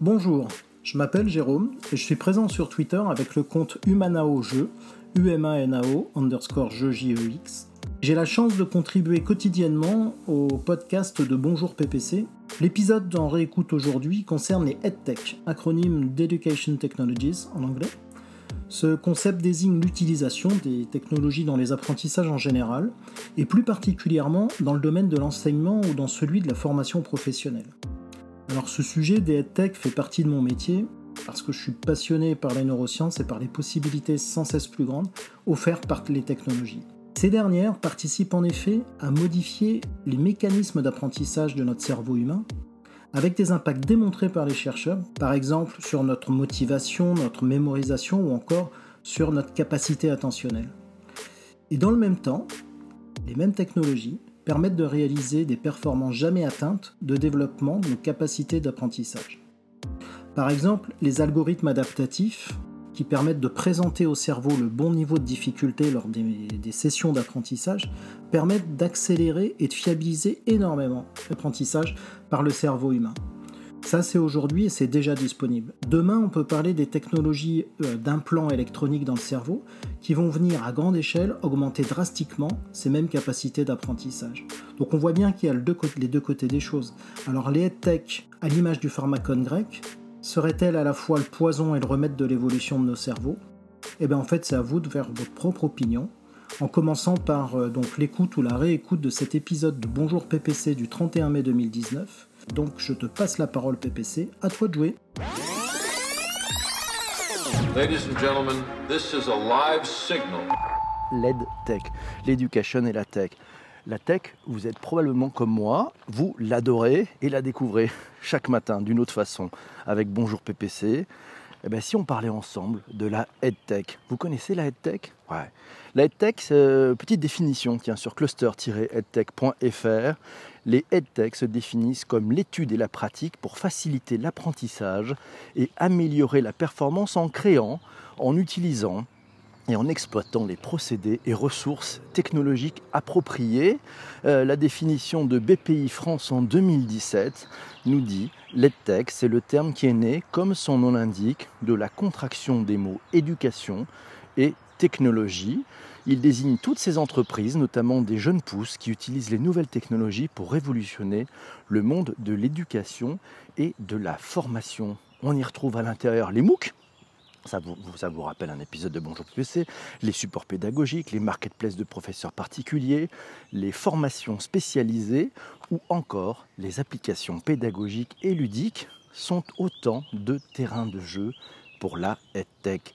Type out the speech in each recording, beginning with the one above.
Bonjour, je m'appelle Jérôme et je suis présent sur Twitter avec le compte UmanaoJeux, UMANAO underscore jeux JEX. J'ai la chance de contribuer quotidiennement au podcast de Bonjour PPC. L'épisode dont réécoute aujourd'hui concerne les EdTech, acronyme d'Education Technologies en anglais. Ce concept désigne l'utilisation des technologies dans les apprentissages en général, et plus particulièrement dans le domaine de l'enseignement ou dans celui de la formation professionnelle. Alors ce sujet des EdTech fait partie de mon métier, parce que je suis passionné par les neurosciences et par les possibilités sans cesse plus grandes offertes par les technologies. Ces dernières participent en effet à modifier les mécanismes d'apprentissage de notre cerveau humain avec des impacts démontrés par les chercheurs, par exemple sur notre motivation, notre mémorisation ou encore sur notre capacité attentionnelle. Et dans le même temps, les mêmes technologies permettent de réaliser des performances jamais atteintes de développement de capacités d'apprentissage. Par exemple, les algorithmes adaptatifs qui permettent de présenter au cerveau le bon niveau de difficulté lors des, sessions d'apprentissage, permettent d'accélérer et de fiabiliser énormément l'apprentissage par le cerveau humain. Ça, c'est aujourd'hui et c'est déjà disponible. Demain, on peut parler des technologies euh, d'implants électroniques dans le cerveau qui vont venir à grande échelle augmenter drastiquement ces mêmes capacités d'apprentissage. Donc on voit bien qu'il y a les deux côtés des choses. Alors les tech, à l'image du pharmacone grec, Serait-elle à la fois le poison et le remède de l'évolution de nos cerveaux? Eh bien en fait c'est à vous de faire votre propre opinion, en commençant par euh, donc l'écoute ou la réécoute de cet épisode de Bonjour PPC du 31 mai 2019. Donc je te passe la parole PPC, à toi de jouer. Ladies and gentlemen, this is a live signal. Tech, l'éducation et la tech. La tech, vous êtes probablement comme moi, vous l'adorez et la découvrez chaque matin d'une autre façon avec Bonjour PPC. Eh bien, si on parlait ensemble de la EdTech, vous connaissez la EdTech? Ouais. La EdTech, euh, petite définition, tiens, sur cluster-edtech.fr, les EdTech se définissent comme l'étude et la pratique pour faciliter l'apprentissage et améliorer la performance en créant, en utilisant et en exploitant les procédés et ressources technologiques appropriés. Euh, la définition de BPI France en 2017 nous dit l'EdTech, c'est le terme qui est né, comme son nom l'indique, de la contraction des mots éducation et technologie. Il désigne toutes ces entreprises, notamment des jeunes pousses, qui utilisent les nouvelles technologies pour révolutionner le monde de l'éducation et de la formation. On y retrouve à l'intérieur les MOOC, ça vous, rappelle un épisode de Bonjour PPC, les supports pédagogiques, les marketplaces de professeurs particuliers, les formations spécialisées ou encore les applications pédagogiques et ludiques sont autant de terrains de jeu pour la EdTech.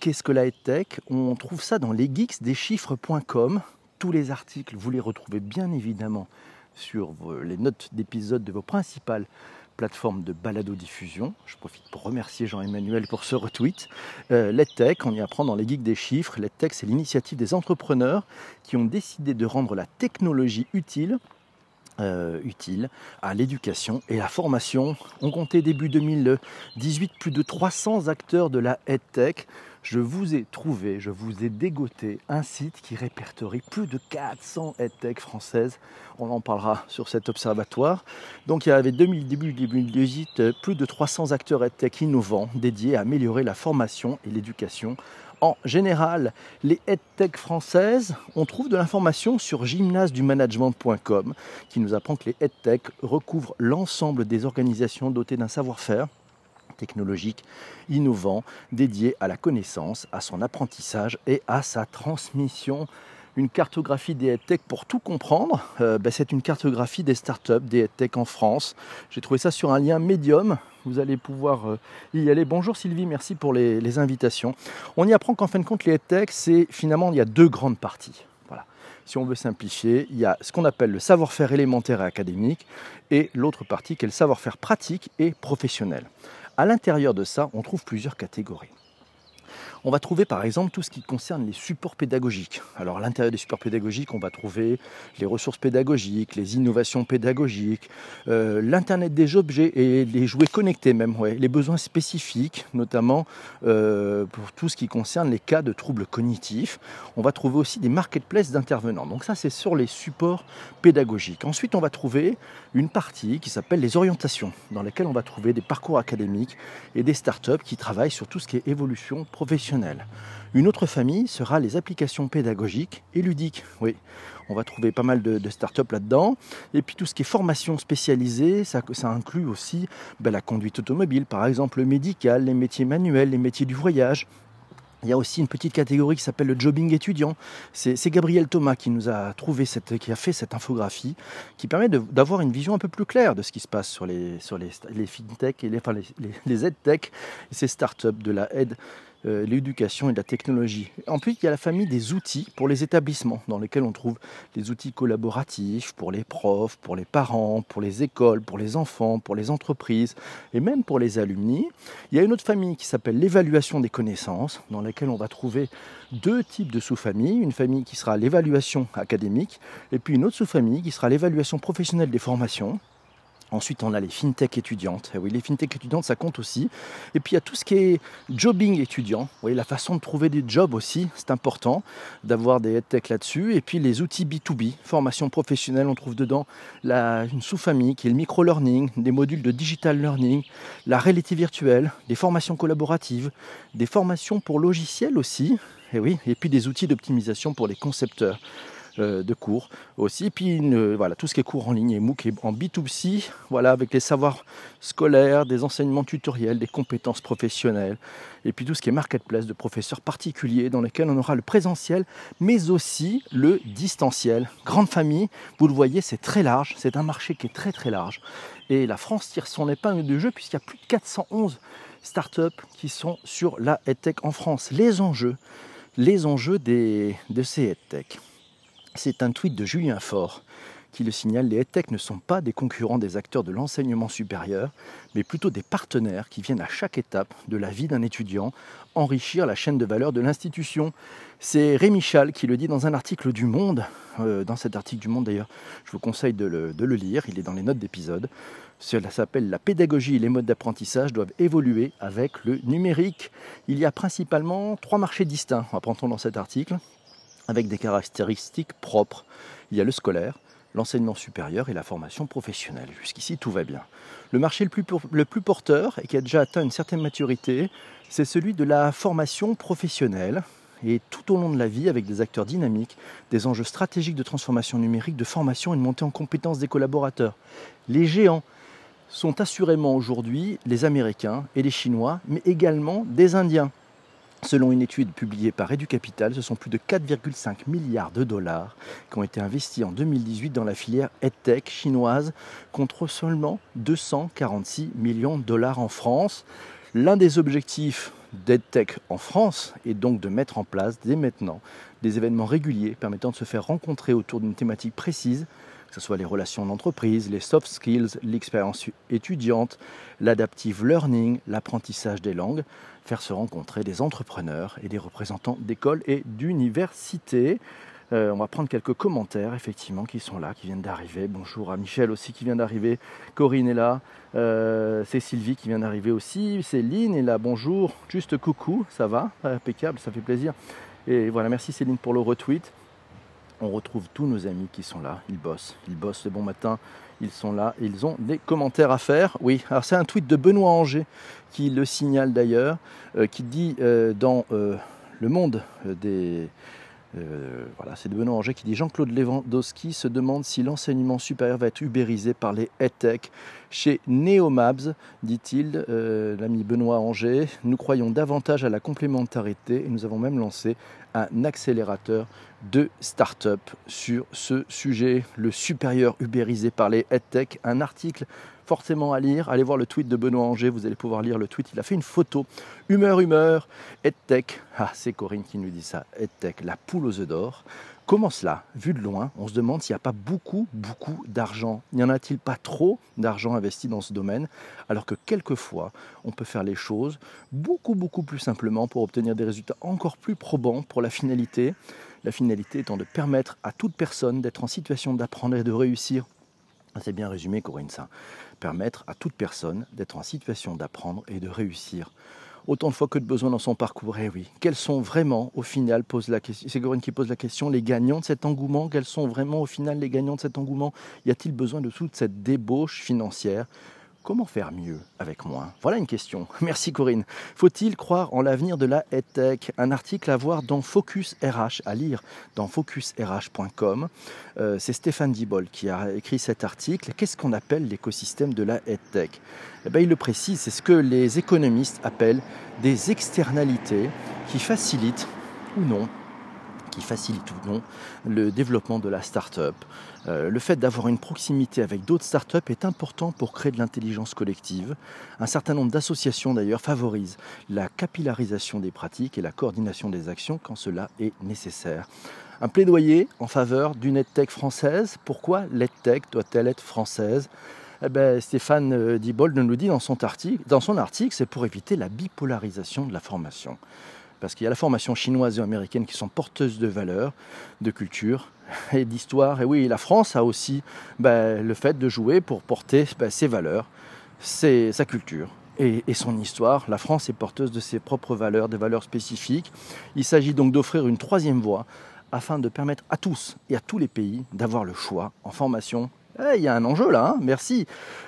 Qu'est-ce que la EdTech? On trouve ça dans les geeks des chiffres.com. Tous les articles, vous les retrouvez bien évidemment sur les notes d'épisode de vos principales plateforme de balado-diffusion. Je profite pour remercier Jean-Emmanuel pour ce retweet. Euh, LedTech, on y apprend dans les geeks des chiffres. LedTech, c'est l'initiative des entrepreneurs qui ont décidé de rendre la technologie utile euh, utile à l'éducation et la formation. On comptait début 2018 plus de 300 acteurs de la EdTech. Je vous ai trouvé, je vous ai dégoté un site qui répertorie plus de 400 EdTech françaises. On en parlera sur cet observatoire. Donc il y avait début 2018 plus de 300 acteurs EdTech innovants dédiés à améliorer la formation et l'éducation en général, les EdTech françaises, on trouve de l'information sur gymnasedumanagement.com qui nous apprend que les EdTech recouvrent l'ensemble des organisations dotées d'un savoir-faire technologique innovant dédié à la connaissance, à son apprentissage et à sa transmission une cartographie des EdTech pour tout comprendre. Euh, ben, c'est une cartographie des startups, des EdTech en France. J'ai trouvé ça sur un lien médium. Vous allez pouvoir euh, y aller. Bonjour Sylvie, merci pour les, invitations. On y apprend qu'en fin de compte, les EdTech, c'est finalement, il y a deux grandes parties. Voilà. Si on veut simplifier, il y a ce qu'on appelle le savoir-faire élémentaire et académique et l'autre partie qui est le savoir-faire pratique et professionnel. À l'intérieur de ça, on trouve plusieurs catégories. On va trouver par exemple tout ce qui concerne les supports pédagogiques. Alors à l'intérieur des supports pédagogiques, on va trouver les ressources pédagogiques, les innovations pédagogiques, euh, l'Internet des objets et les jouets connectés même, ouais, les besoins spécifiques, notamment euh, pour tout ce qui concerne les cas de troubles cognitifs. On va trouver aussi des marketplaces d'intervenants. Donc ça c'est sur les supports pédagogiques. Ensuite on va trouver une partie qui s'appelle les orientations, dans laquelle on va trouver des parcours académiques et des startups qui travaillent sur tout ce qui est évolution professionnelle. Une autre famille sera les applications pédagogiques et ludiques. Oui, on va trouver pas mal de, startups là-dedans. Et puis tout ce qui est formation spécialisée, ça, inclut aussi ben, la conduite automobile, par exemple le médical, les métiers manuels, les métiers du voyage. Il y a aussi une petite catégorie qui s'appelle le jobbing étudiant. C'est Gabriel Thomas qui nous a trouvé cette, qui a fait cette infographie, qui permet d'avoir une vision un peu plus claire de ce qui se passe sur les, sur les, fintech et les, enfin les, les, ces startups de la aide euh, l'éducation et la technologie. Ensuite, il y a la famille des outils pour les établissements, dans lesquels on trouve des outils collaboratifs pour les profs, pour les parents, pour les écoles, pour les enfants, pour les entreprises et même pour les alumni. Il y a une autre famille qui s'appelle l'évaluation des connaissances, dans laquelle on va trouver deux types de sous-familles. Une famille qui sera l'évaluation académique et puis une autre sous-famille qui sera l'évaluation professionnelle des formations. Ensuite, on a les fintech étudiantes. Eh oui, les fintech étudiantes, ça compte aussi. Et puis, il y a tout ce qui est jobbing étudiant. Oui, la façon de trouver des jobs aussi, c'est important d'avoir des headtech là-dessus. Et puis, les outils B2B, formation professionnelle, on trouve dedans une sous-famille qui est le micro-learning, des modules de digital learning, la réalité virtuelle, des formations collaboratives, des formations pour logiciels aussi. Eh et puis des outils d'optimisation pour les concepteurs. Euh, de cours aussi. Puis voilà, tout ce qui est cours en ligne et MOOC en B2C, voilà, avec les savoirs scolaires, des enseignements tutoriels, des compétences professionnelles, et puis tout ce qui est marketplace de professeurs particuliers dans lesquels on aura le présentiel, mais aussi le distanciel. Grande famille, vous le voyez, c'est très large, c'est un marché qui est très très large. Et la France tire son épingle de jeu puisqu'il y a plus de 411 startups qui sont sur la EdTech en France. Les enjeux, les enjeux des, de ces EdTech. C'est un tweet de Julien Faure qui le signale, les EdTech ne sont pas des concurrents des acteurs de l'enseignement supérieur, mais plutôt des partenaires qui viennent à chaque étape de la vie d'un étudiant enrichir la chaîne de valeur de l'institution. C'est Rémi Chal qui le dit dans un article du Monde. Euh, dans cet article du Monde d'ailleurs, je vous conseille de le, lire, il est dans les notes d'épisode. Cela s'appelle La pédagogie et les modes d'apprentissage doivent évoluer avec le numérique. Il y a principalement trois marchés distincts, apprend-on dans cet article avec des caractéristiques propres. Il y a le scolaire, l'enseignement supérieur et la formation professionnelle. Jusqu'ici, tout va bien. Le marché le plus, porteur et qui a déjà atteint une certaine maturité, c'est celui de la formation professionnelle et tout au long de la vie avec des acteurs dynamiques, des enjeux stratégiques de transformation numérique, de formation et de montée en compétences des collaborateurs. Les géants sont assurément aujourd'hui les Américains et les Chinois, mais également des Indiens. Selon une étude publiée par EduCapital, ce sont plus de 4,5 milliards de dollars qui ont été investis en 2018 dans la filière EdTech chinoise contre seulement 246 millions de dollars en France. L'un des objectifs d'EdTech en France est donc de mettre en place dès maintenant des événements réguliers permettant de se faire rencontrer autour d'une thématique précise que ce soit les relations d'entreprise, les soft skills, l'expérience étudiante, l'adaptive learning, l'apprentissage des langues, faire se rencontrer des entrepreneurs et des représentants d'écoles et d'universités. Euh, on va prendre quelques commentaires, effectivement, qui sont là, qui viennent d'arriver. Bonjour à Michel aussi qui vient d'arriver. Corinne est là. Euh, c'est Sylvie qui vient d'arriver aussi. Céline est là. Bonjour. Juste coucou. Ça va? Impeccable, ça fait plaisir. Et voilà, merci Céline pour le retweet on retrouve tous nos amis qui sont là, ils bossent, ils bossent le bon matin, ils sont là, ils ont des commentaires à faire. Oui, alors c'est un tweet de Benoît Anger qui le signale d'ailleurs, euh, qui dit euh, dans euh, Le Monde des... voilà, c'est de Benoît Anger qui dit Jean-Claude Lewandowski se demande si l'enseignement supérieur va être ubérisé par les EdTech. Chez Neomabs, dit-il, l'ami Benoît Anger, nous croyons davantage à la complémentarité et nous avons même lancé un accélérateur de start-up sur ce sujet, le supérieur ubérisé par les EdTech, un article forcément à lire. Allez voir le tweet de Benoît Anger, vous allez pouvoir lire le tweet. Il a fait une photo. Humeur, humeur, EdTech. Ah, c'est Corinne qui nous dit ça. EdTech, la poule aux œufs d'or. Comment cela Vu de loin, on se demande s'il n'y a pas beaucoup, beaucoup d'argent? N'y en a-t-il pas trop d'argent investi dans ce domaine? Alors que quelquefois, on peut faire les choses beaucoup, beaucoup plus simplement pour obtenir des résultats encore plus probants pour la finalité. La finalité étant de permettre à toute personne d'être en situation d'apprendre et de réussir. C'est bien résumé, Corinne, ça. Permettre à toute personne d'être en situation d'apprendre et de réussir autant de fois que de besoin dans son parcours. Eh oui, quels sont vraiment, au final, pose la question, c'est Corinne qui pose la question, les gagnants de cet engouement? Quels sont vraiment, au final, les gagnants de cet engouement? Y a-t-il besoin de toute cette débauche financière? Comment faire mieux avec moins? Voilà une question. Merci Corinne. Faut-il croire en l'avenir de la EdTech? Un article à voir dans Focus RH, à lire dans focusrh.com. Euh, c'est Stéphane Dibol qui a écrit cet article. Qu'est-ce qu'on appelle l'écosystème de la EdTech? Eh bien, Il le précise, c'est ce que les économistes appellent des externalités qui facilitent ou non qui facilite ou non le développement de la start-up. Euh, le fait d'avoir une proximité avec d'autres start-up est important pour créer de l'intelligence collective. Un certain nombre d'associations d'ailleurs favorisent la capillarisation des pratiques et la coordination des actions quand cela est nécessaire. Un plaidoyer en faveur d'une EdTech française. Pourquoi l'EdTech doit-elle être française? Eh ben, Stéphane euh, Dibold nous dit dans son article, dans son article, c'est pour éviter la bipolarisation de la formation parce qu'il y a la formation chinoise et américaine qui sont porteuses de valeurs, de culture et d'histoire. Et oui, la France a aussi ben, le fait de jouer pour porter ben, ses valeurs, sa culture. Et, et, son histoire. La France est porteuse de ses propres valeurs, des valeurs spécifiques. Il s'agit donc d'offrir une troisième voie afin de permettre à tous et à tous les pays d'avoir le choix en formation eh, il y a un enjeu là, hein. merci.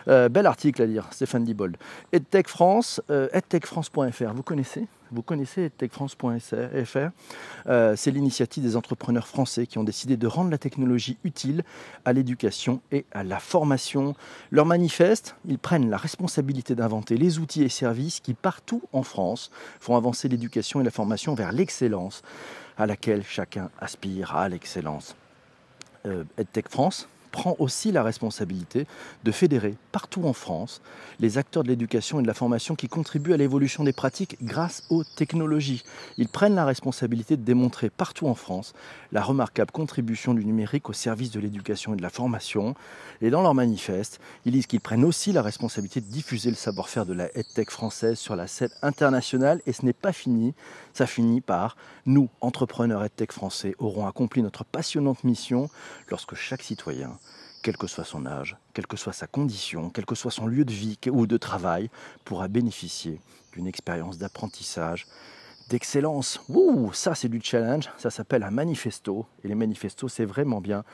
Euh, bel article à lire, Stéphane Dibold. EdTech France, euh, edtechfrance.fr, vous connaissez? Vous connaissez edtechfrance.fr euh, C'est l'initiative des entrepreneurs français qui ont décidé de rendre la technologie utile à l'éducation et à la formation. Leur manifeste, ils prennent la responsabilité d'inventer les outils et services qui, partout en France, font avancer l'éducation et la formation vers l'excellence à laquelle chacun aspire à l'excellence. EdTech France, prend aussi la responsabilité de fédérer partout en France les acteurs de l'éducation et de la formation qui contribuent à l'évolution des pratiques grâce aux technologies. Ils prennent la responsabilité de démontrer partout en France la remarquable contribution du numérique au service de l'éducation et de la formation. Et dans leur manifeste, ils disent qu'ils prennent aussi la responsabilité de diffuser le savoir-faire de la EdTech française sur la scène internationale. Et ce n'est pas fini, ça finit par nous, entrepreneurs EdTech français, aurons accompli notre passionnante mission lorsque chaque citoyen quel que soit son âge, quelle que soit sa condition, quel que soit son lieu de vie ou de travail, pourra bénéficier d'une expérience d'apprentissage, d'excellence. Ouh, ça c'est du challenge, ça s'appelle un manifesto, et les manifestos c'est vraiment bien.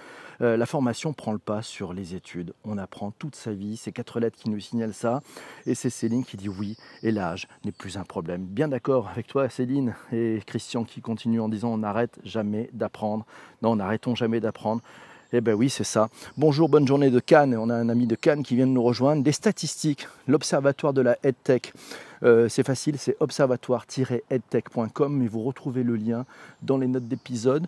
Euh, la formation prend le pas sur les études, on apprend toute sa vie, c'est quatre lettres qui nous signalent ça, et c'est Céline qui dit oui, et l'âge n'est plus un problème. Bien d'accord avec toi Céline, et Christian qui continue en disant on n'arrête jamais d'apprendre. Non, n'arrêtons jamais d'apprendre. Eh bien oui, c'est ça. Bonjour, bonne journée de Cannes. On a un ami de Cannes qui vient de nous rejoindre. Des statistiques, l'Observatoire de la EdTech. Euh, c'est facile, c'est observatoire-edtech.com et vous retrouvez le lien dans les notes d'épisode.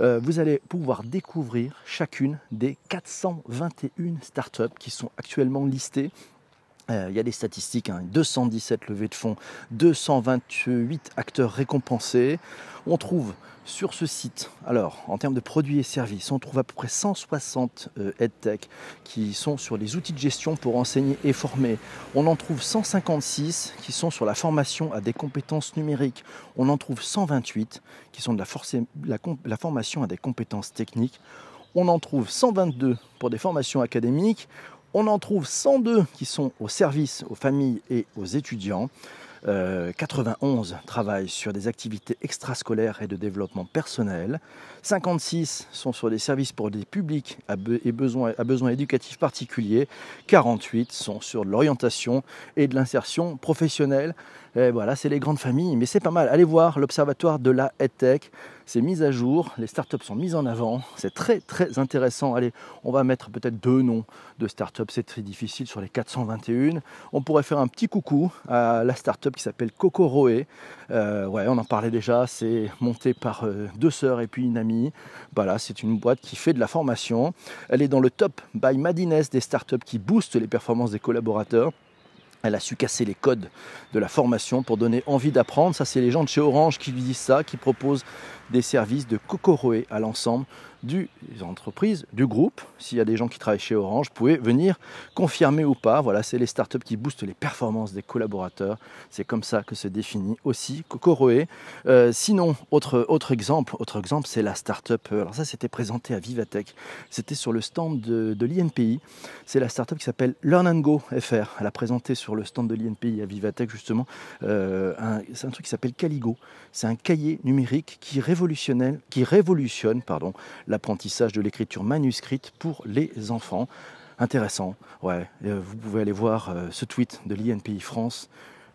Euh, vous allez pouvoir découvrir chacune des 421 startups qui sont actuellement listées euh, il y a des statistiques, 217 hein. levées de fonds, 228 acteurs récompensés. On trouve sur ce site, alors en termes de produits et services, on trouve à peu près 160 euh, EdTech qui sont sur les outils de gestion pour enseigner et former. On en trouve 156 qui sont sur la formation à des compétences numériques. On en trouve 128 qui sont de la, la formation à des compétences techniques. On en trouve 122 pour des formations académiques. On en trouve 102 qui sont au service aux familles et aux étudiants. 91 euh, travaillent sur des activités extrascolaires et de développement personnel. 56 sont sur des services pour des publics à, besoins, à besoins éducatifs particuliers. 48 sont sur l'orientation et de l'insertion professionnelle. Et voilà, c'est les grandes familles, mais c'est pas mal. Allez voir l'Observatoire de la EdTech. C'est mis à jour, les startups sont mises en avant. C'est très très intéressant. Allez, on va mettre peut-être deux noms de startups. C'est très difficile sur les 421. On pourrait faire un petit coucou à la startup qui s'appelle Kokoroe. Euh, ouais, on en parlait déjà, c'est monté par euh, deux sœurs et puis une amie. Voilà, c'est une boîte qui fait de la formation. Elle est dans le top by Madines des startups qui boostent les performances des collaborateurs. Elle a su casser les codes de la formation pour donner envie d'apprendre. Ça, c'est les gens de chez Orange qui lui disent ça, qui proposent des services de Kokoroe à l'ensemble des entreprises, du groupe. S'il y a des gens qui travaillent chez Orange, vous pouvez venir confirmer ou pas. Voilà, c'est les startups qui boostent les performances des collaborateurs. C'est comme ça que se définit aussi Kokoroe. Euh, sinon, autre, autre exemple, autre exemple, c'est la startup. Euh, alors ça, c'était présenté à Vivatech. C'était sur le stand de, l'INPI. C'est la startup qui s'appelle Learn and Go FR. Elle a présenté sur le stand de l'INPI à Vivatech justement. Euh, c'est un truc qui s'appelle Caligo. C'est un cahier numérique qui révolutionne, qui révolutionne pardon, l'apprentissage de l'écriture manuscrite pour les enfants. Intéressant, ouais. Euh, vous pouvez aller voir euh, ce tweet de l'INPI France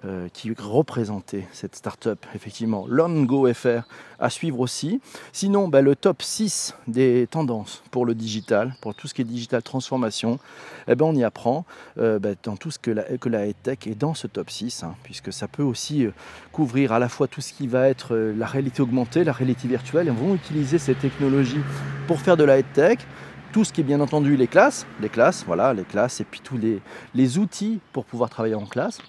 euh, qui représentait cette start-up, effectivement. Longo FR à suivre aussi. Sinon, bah, le top 6 des tendances pour le digital, pour tout ce qui est digital transformation, eh ben, on y apprend bah, dans tout ce que la, que la tech est dans ce top 6, hein, puisque ça peut aussi couvrir à la fois tout ce qui va être la réalité augmentée, la réalité virtuelle, et on va utiliser ces technologies pour faire de la tech tout ce qui est bien entendu les classes, les classes, voilà, les classes, et puis tous les, les outils pour pouvoir travailler en classe.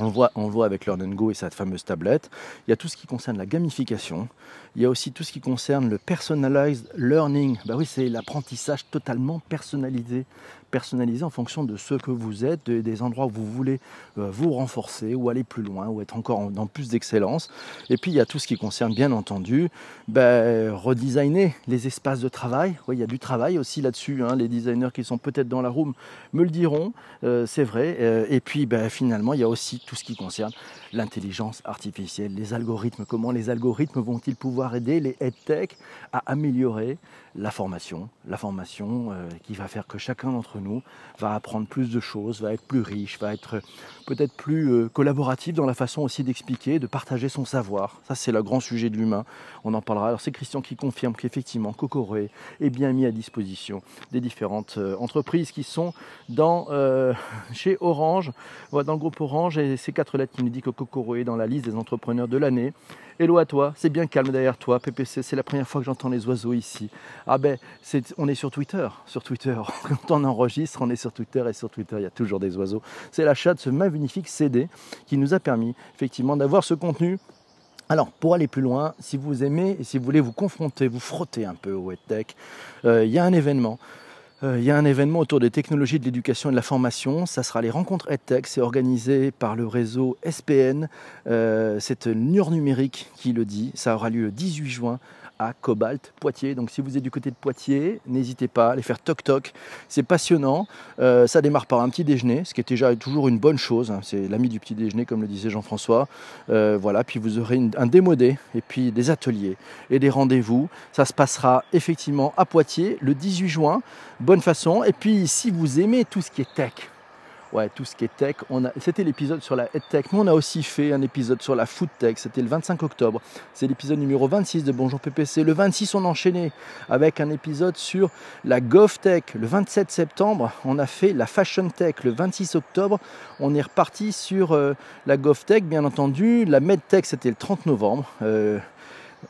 On le, voit, on voit avec Learn Go et sa fameuse tablette. Il y a tout ce qui concerne la gamification. Il y a aussi tout ce qui concerne le personalized learning. Bah oui, c'est l'apprentissage totalement personnalisé personnalisé en fonction de ce que vous êtes, des endroits où vous voulez euh, vous renforcer ou aller plus loin ou être encore dans plus d'excellence. Et puis il y a tout ce qui concerne bien entendu ben, redesigner les espaces de travail. Oui, il y a du travail aussi là-dessus. Hein. Les designers qui sont peut-être dans la room me le diront, euh, c'est vrai. Euh, et puis ben, finalement, il y a aussi tout ce qui concerne l'intelligence artificielle, les algorithmes. Comment les algorithmes vont-ils pouvoir aider les EdTech à améliorer la formation, la formation qui va faire que chacun d'entre va apprendre plus de choses, va être plus riche, va être peut-être plus euh, collaboratif dans la façon aussi d'expliquer, de partager son savoir. Ça, c'est le grand sujet de l'humain. On en parlera. Alors, c'est Christian qui confirme qu'effectivement, Cocoré est bien mis à disposition des différentes euh, entreprises qui sont euh, chez Orange, dans le groupe Orange, et ces quatre lettres qui nous disent que Cocoré dans la liste des entrepreneurs de l'année. Hello à toi, c'est bien calme derrière toi, PPC, c'est la première fois que j'entends les oiseaux ici. Ah ben, on est sur Twitter, sur Twitter. Quand on enregistre, on est sur Twitter et sur Twitter, il y a toujours des oiseaux. C'est l'achat de ce magnifique CD qui nous a permis effectivement d'avoir ce contenu alors, pour aller plus loin, si vous aimez et si vous voulez vous confronter, vous frotter un peu au EdTech, euh, il y a un événement il y a un événement autour des technologies de l'éducation et de la formation. Ça sera les rencontres EdTech. C'est organisé par le réseau SPN. Euh, c'est Nur Numérique qui le dit. Ça aura lieu le 18 juin à Cobalt, Poitiers. Donc si vous êtes du côté de Poitiers, n'hésitez pas à aller faire toc toc. C'est passionnant. Euh, ça démarre par un petit déjeuner, ce qui est déjà toujours une bonne chose. Hein. C'est l'ami du petit déjeuner, comme le disait Jean-François. Euh, voilà, puis vous aurez un démodé et puis des ateliers et des rendez-vous. Ça se passera effectivement à Poitiers le 18 juin. Bonne façon. Et puis si vous aimez tout ce qui est tech, ouais, tout ce qui est tech. C'était l'épisode sur la head tech, mais on a aussi fait un épisode sur la food tech. C'était le 25 octobre. C'est l'épisode numéro 26 de Bonjour PPC. Le 26, on a enchaîné avec un épisode sur la GovTech. Le 27 septembre, on a fait la fashion tech. Le 26 octobre, on est reparti sur euh, la GovTech, bien entendu. La medtech, c'était le 30 novembre. Euh,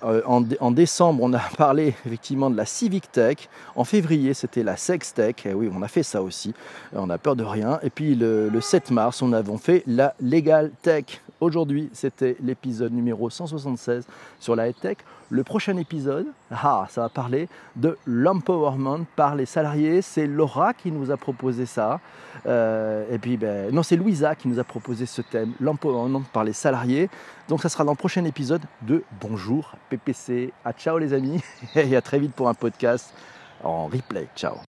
euh, en, décembre, on a parlé effectivement de la Civic Tech. En février, c'était la Sex Tech. Et oui, on a fait ça aussi. On a peur de rien. Et puis le, 7 mars, on avait fait la Legal Tech. Aujourd'hui, c'était l'épisode numéro 176 sur la Tech. Le prochain épisode, ah, ça va parler de l'empowerment par les salariés. C'est Laura qui nous a proposé ça. Euh, et puis, ben, non, c'est Louisa qui nous a proposé ce thème, l'empowerment par les salariés. Donc, ça sera dans le prochain épisode de Bonjour PPC. À ciao les amis et à très vite pour un podcast en replay. Ciao.